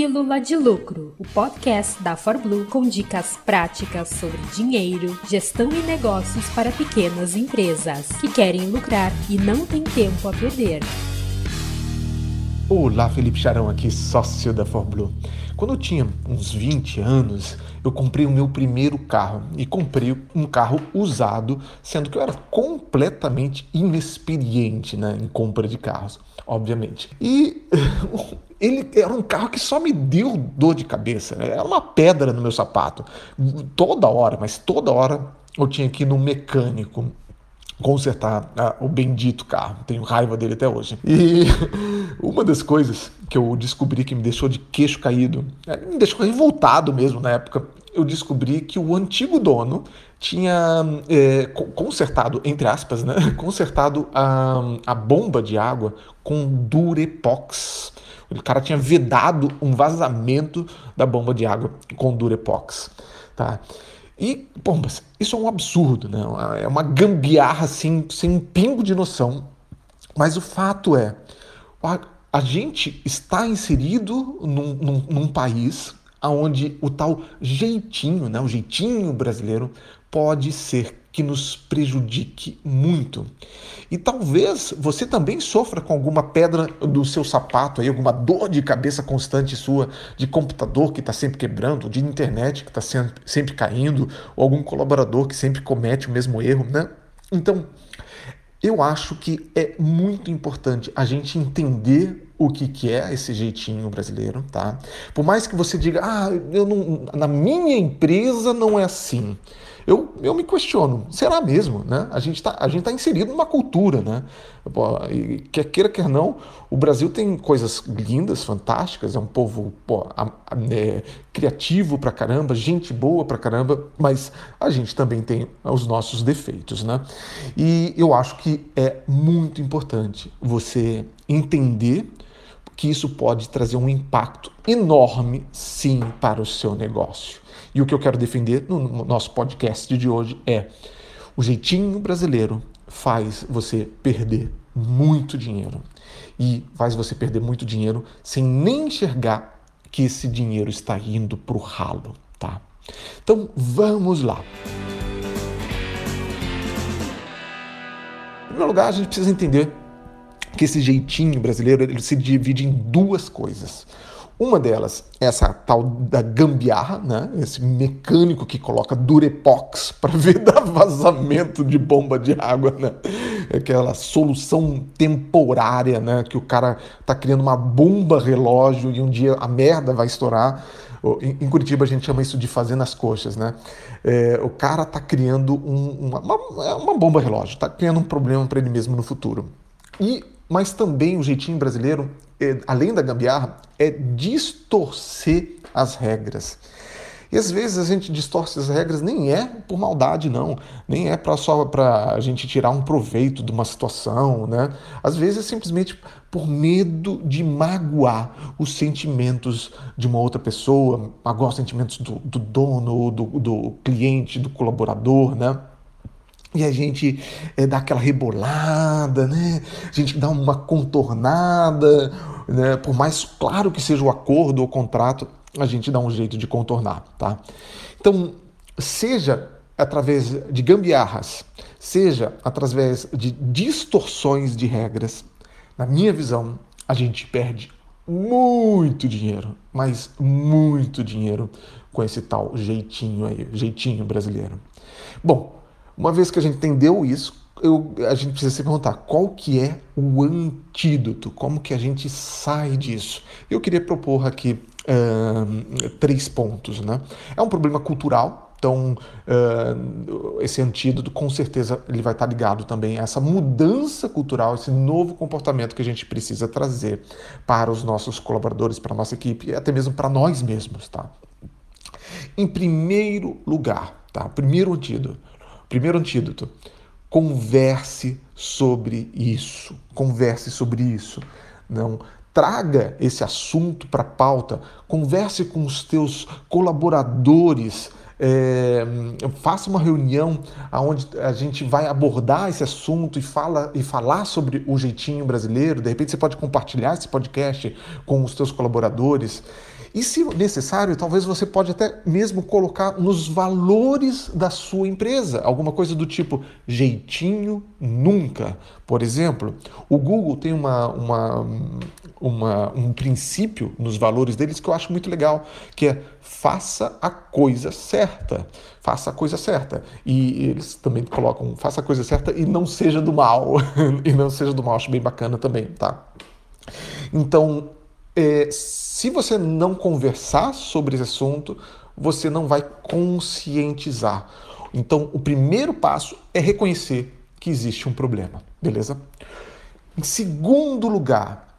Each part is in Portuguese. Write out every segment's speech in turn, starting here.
Pílula de Lucro, o podcast da ForBlue com dicas práticas sobre dinheiro, gestão e negócios para pequenas empresas que querem lucrar e não têm tempo a perder. Olá, Felipe Charão aqui, sócio da ForBlue. Quando eu tinha uns 20 anos, eu comprei o meu primeiro carro e comprei um carro usado, sendo que eu era completamente inexperiente né, em compra de carros, obviamente. E ele era um carro que só me deu dor de cabeça, né? era uma pedra no meu sapato. Toda hora, mas toda hora eu tinha que ir no mecânico consertar ah, o bendito carro. Tenho raiva dele até hoje. E uma das coisas que eu descobri que me deixou de queixo caído, é, me deixou revoltado mesmo na época, eu descobri que o antigo dono tinha é, consertado, entre aspas, né, consertado a, a bomba de água com Durepox. O cara tinha vedado um vazamento da bomba de água com Durepox. Tá? E, bom, isso é um absurdo, né? É uma gambiarra assim, sem um pingo de noção. Mas o fato é, a, a gente está inserido num, num, num país onde o tal jeitinho, né, o jeitinho brasileiro, pode ser que nos prejudique muito. E talvez você também sofra com alguma pedra do seu sapato, aí, alguma dor de cabeça constante sua, de computador que está sempre quebrando, de internet que está sempre, sempre caindo, ou algum colaborador que sempre comete o mesmo erro, né? Então, eu acho que é muito importante a gente entender o que, que é esse jeitinho brasileiro, tá? Por mais que você diga, ah, eu não, na minha empresa não é assim eu, eu me questiono, será mesmo? Né? A gente está tá inserido numa cultura, né? Quer queira, quer não, o Brasil tem coisas lindas, fantásticas, é um povo pô, é, criativo pra caramba, gente boa pra caramba, mas a gente também tem os nossos defeitos, né? E eu acho que é muito importante você entender que isso pode trazer um impacto enorme, sim, para o seu negócio. E o que eu quero defender no nosso podcast de hoje é o jeitinho brasileiro faz você perder muito dinheiro. E faz você perder muito dinheiro sem nem enxergar que esse dinheiro está indo para o ralo, tá? Então vamos lá. Em primeiro lugar, a gente precisa entender que esse jeitinho brasileiro ele se divide em duas coisas. Uma delas é essa tal da gambiarra, né? esse mecânico que coloca durepox para ver dar vazamento de bomba de água, né? aquela solução temporária, né? que o cara tá criando uma bomba relógio e um dia a merda vai estourar. Em Curitiba a gente chama isso de fazer nas coxas, né? É, o cara tá criando um, uma, uma, uma bomba relógio, tá criando um problema para ele mesmo no futuro. E mas também o jeitinho brasileiro, é, além da gambiarra, é distorcer as regras. E às vezes a gente distorce as regras nem é por maldade, não. Nem é pra, só para a gente tirar um proveito de uma situação, né? Às vezes é simplesmente por medo de magoar os sentimentos de uma outra pessoa, magoar os sentimentos do, do dono, do, do cliente, do colaborador, né? E a gente é, dá aquela rebolada, né? A gente dá uma contornada, né? Por mais claro que seja o acordo ou contrato, a gente dá um jeito de contornar, tá? Então, seja através de gambiarras, seja através de distorções de regras, na minha visão, a gente perde muito dinheiro, mas muito dinheiro com esse tal jeitinho aí, jeitinho brasileiro. Bom, uma vez que a gente entendeu isso, eu, a gente precisa se perguntar qual que é o antídoto, como que a gente sai disso. Eu queria propor aqui uh, três pontos. Né? É um problema cultural, então esse antídoto com certeza ele vai estar ligado também a essa mudança cultural, esse novo comportamento que a gente precisa trazer para os nossos colaboradores, para a nossa equipe e até mesmo para nós mesmos. Tá? Em primeiro lugar, tá? primeiro antídoto, Primeiro antídoto: converse sobre isso. Converse sobre isso. Não traga esse assunto para a pauta. Converse com os teus colaboradores. É, faça uma reunião onde a gente vai abordar esse assunto e, fala, e falar sobre o jeitinho brasileiro. De repente você pode compartilhar esse podcast com os teus colaboradores E se necessário, talvez você pode até mesmo colocar nos valores da sua empresa, alguma coisa do tipo jeitinho nunca. Por exemplo, o Google tem uma, uma, uma, um princípio nos valores deles que eu acho muito legal, que é faça a coisa certa. Faça a coisa certa. E eles também colocam faça a coisa certa e não seja do mal. e não seja do mal, acho bem bacana também, tá? Então, é, se você não conversar sobre esse assunto, você não vai conscientizar. Então, o primeiro passo é reconhecer que existe um problema, beleza? Em segundo lugar,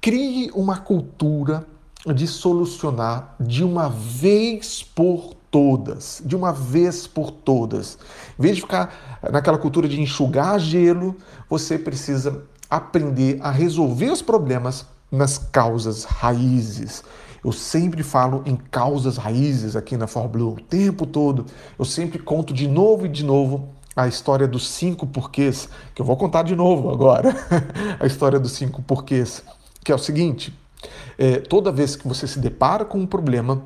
crie uma cultura de solucionar de uma vez por todas, de uma vez por todas. Em vez de ficar naquela cultura de enxugar gelo, você precisa aprender a resolver os problemas nas causas raízes. Eu sempre falo em causas raízes aqui na ForBlue, o tempo todo. Eu sempre conto de novo e de novo a história dos cinco porquês, que eu vou contar de novo agora. a história dos cinco porquês, que é o seguinte: é, toda vez que você se depara com um problema,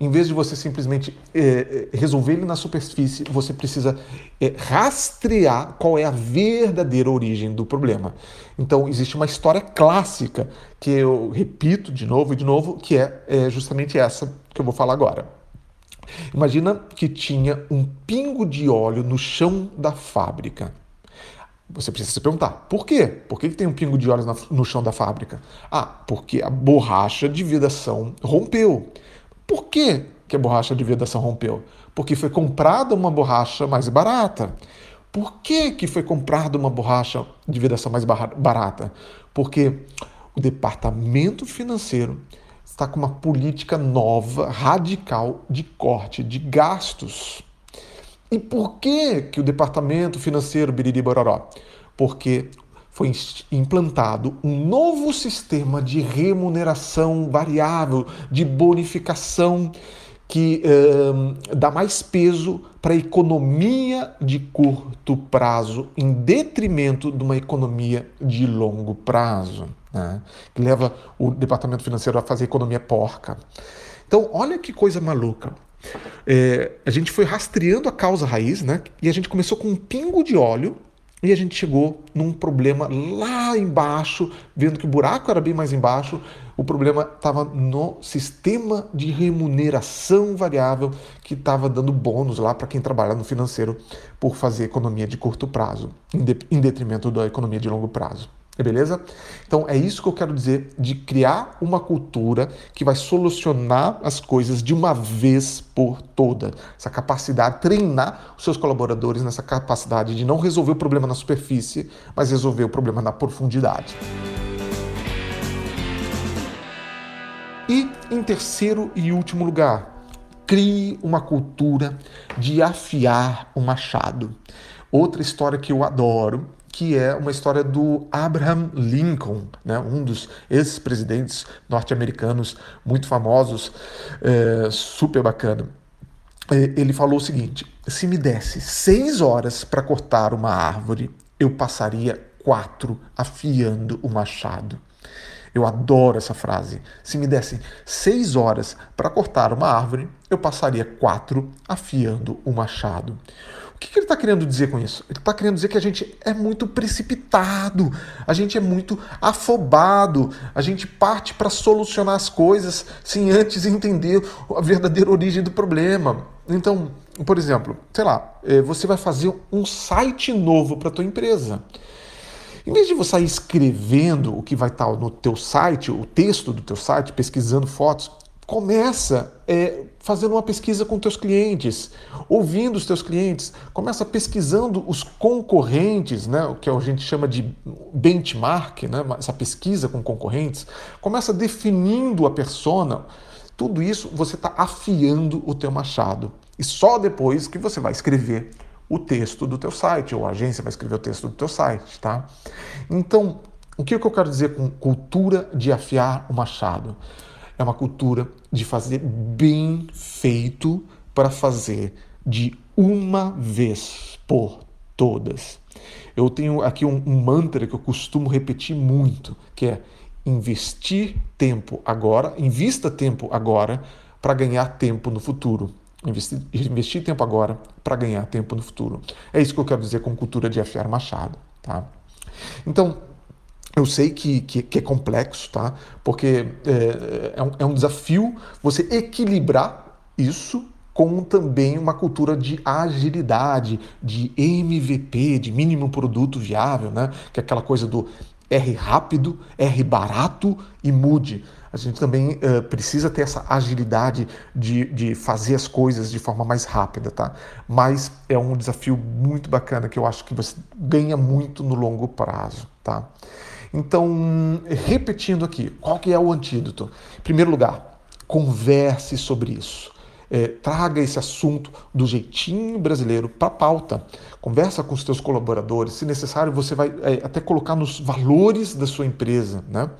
em vez de você simplesmente é, é, resolver ele na superfície, você precisa é, rastrear qual é a verdadeira origem do problema. Então, existe uma história clássica que eu repito de novo e de novo, que é, é justamente essa que eu vou falar agora. Imagina que tinha um pingo de óleo no chão da fábrica. Você precisa se perguntar, por quê? Por que tem um pingo de óleo no chão da fábrica? Ah, porque a borracha de vedação rompeu. Por que, que a borracha de vedação rompeu? Porque foi comprada uma borracha mais barata. Por que, que foi comprada uma borracha de vedação mais barata? Porque o departamento financeiro está com uma política nova, radical, de corte de gastos. E por que, que o departamento financeiro Biriri Bororó? Porque foi implantado um novo sistema de remuneração variável, de bonificação, que dá mais peso para a economia de curto prazo, em detrimento de uma economia de longo prazo, né? que leva o departamento financeiro a fazer economia porca. Então, olha que coisa maluca. É, a gente foi rastreando a causa raiz, né? E a gente começou com um pingo de óleo e a gente chegou num problema lá embaixo, vendo que o buraco era bem mais embaixo. O problema estava no sistema de remuneração variável que estava dando bônus lá para quem trabalha no financeiro por fazer economia de curto prazo, em detrimento da economia de longo prazo. É beleza? Então é isso que eu quero dizer de criar uma cultura que vai solucionar as coisas de uma vez por toda. Essa capacidade, treinar os seus colaboradores nessa capacidade de não resolver o problema na superfície, mas resolver o problema na profundidade. E em terceiro e último lugar, crie uma cultura de afiar o machado. Outra história que eu adoro que é uma história do Abraham Lincoln, né, um dos ex-presidentes norte-americanos muito famosos, é, super bacana. É, ele falou o seguinte: se me desse seis horas para cortar uma árvore, eu passaria quatro afiando o machado. Eu adoro essa frase. Se me dessem seis horas para cortar uma árvore, eu passaria quatro afiando o machado. O que, que ele está querendo dizer com isso? Ele está querendo dizer que a gente é muito precipitado, a gente é muito afobado, a gente parte para solucionar as coisas sem antes entender a verdadeira origem do problema. Então, por exemplo, sei lá, é, você vai fazer um site novo para a tua empresa. Em vez de você sair escrevendo o que vai estar no teu site, o texto do teu site, pesquisando fotos, começa é, fazendo uma pesquisa com teus clientes, ouvindo os teus clientes, começa pesquisando os concorrentes, né, o que a gente chama de benchmark, né, essa pesquisa com concorrentes, começa definindo a persona. Tudo isso você está afiando o teu machado. E só depois que você vai escrever o texto do teu site, ou a agência vai escrever o texto do teu site, tá? Então, o que eu quero dizer com cultura de afiar o machado? É uma cultura de fazer bem feito para fazer de uma vez por todas. Eu tenho aqui um, um mantra que eu costumo repetir muito, que é investir tempo agora, invista tempo agora para ganhar tempo no futuro. Investir, investir tempo agora para ganhar tempo no futuro. É isso que eu quero dizer com cultura de F.R. Machado. Tá? Então, eu sei que, que, que, é complexo, tá? Porque é, é, um, é um desafio você equilibrar isso com também uma cultura de agilidade, de MVP, de mínimo produto viável, né? Que é aquela coisa do R rápido, R barato e mude. A gente também uh, precisa ter essa agilidade de, de fazer as coisas de forma mais rápida, tá? Mas é um desafio muito bacana que eu acho que você ganha muito no longo prazo, tá? Então, repetindo aqui, qual que é o antídoto? Em primeiro lugar, converse sobre isso é, traga esse assunto do jeitinho brasileiro para a pauta. Conversa com os seus colaboradores, se necessário você vai é, até colocar nos valores da sua empresa, né?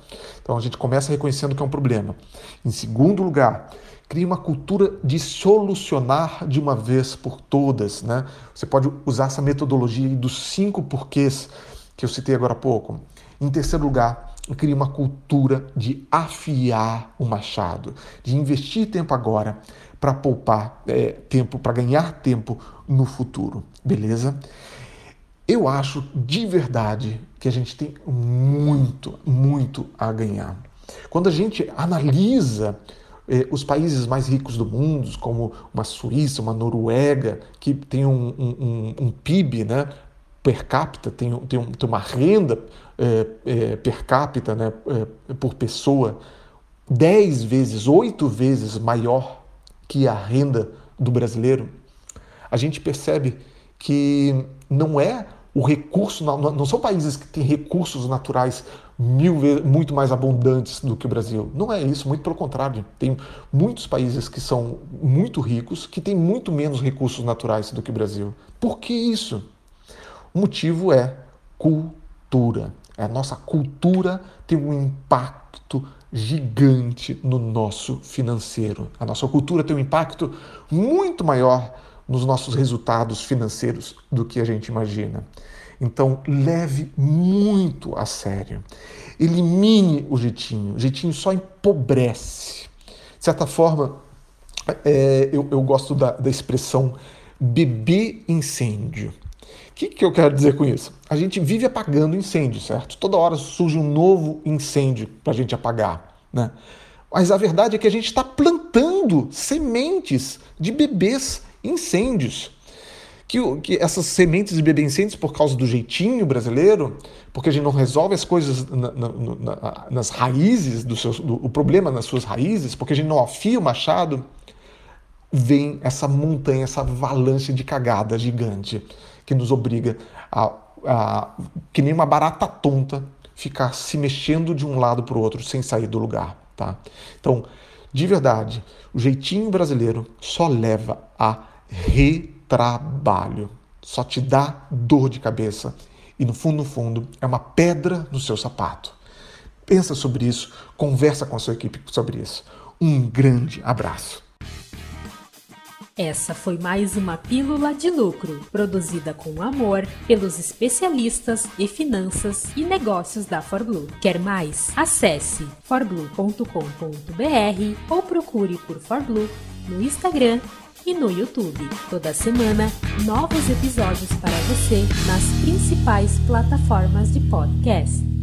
Então a gente começa reconhecendo que é um problema. Em segundo lugar, crie uma cultura de solucionar de uma vez por todas, né? Você pode usar essa metodologia dos cinco porquês que eu citei agora há pouco. Em terceiro lugar, crie uma cultura de afiar o machado, de investir tempo agora para poupar é, tempo, para ganhar tempo no futuro, beleza? Eu acho de verdade que a gente tem muito, muito a ganhar. Quando a gente analisa eh, os países mais ricos do mundo, como uma Suíça, uma Noruega, que tem um, um, um PIB né, per capita, tem, tem, um, tem uma renda eh, eh, per capita né, por pessoa dez vezes, oito vezes maior que a renda do brasileiro, a gente percebe que não é o recurso, não, não são países que têm recursos naturais mil vezes, muito mais abundantes do que o Brasil. Não é isso, muito pelo contrário. Tem muitos países que são muito ricos que têm muito menos recursos naturais do que o Brasil. Por que isso? O motivo é cultura. A nossa cultura tem um impacto gigante no nosso financeiro. A nossa cultura tem um impacto muito maior nos nossos resultados financeiros do que a gente imagina. Então, leve muito a sério. Elimine o jeitinho. O jeitinho só empobrece. De certa forma, é, eu, eu, gosto da, da expressão beber incêndio. Que, que eu quero dizer com isso? A gente vive apagando incêndio, certo? Toda hora surge um novo incêndio para a gente apagar. Né? Mas a verdade é que a gente está plantando sementes de bebês incêndios. Que, que, essas sementes de bebê incêndios, por causa do jeitinho brasileiro, porque a gente não resolve as coisas na, na, na, nas raízes, do, seu, do o problema nas suas raízes, porque a gente não afia o machado, vem essa montanha, essa avalanche de cagada gigante que nos obriga a, a que nem uma barata tonta, ficar se mexendo de um lado para o outro sem sair do lugar. Tá? Então, de verdade, o jeitinho brasileiro só leva a retrabalho, só te dá dor de cabeça e no fundo, no fundo, é uma pedra no seu sapato. Pensa sobre isso, conversa com a sua equipe sobre isso. Um grande abraço. Essa foi mais uma Pílula de Lucro, produzida com amor pelos especialistas em finanças e negócios da ForBlue. Quer mais? Acesse forblue.com.br ou procure por ForBlue no Instagram e no YouTube. Toda semana, novos episódios para você nas principais plataformas de podcast.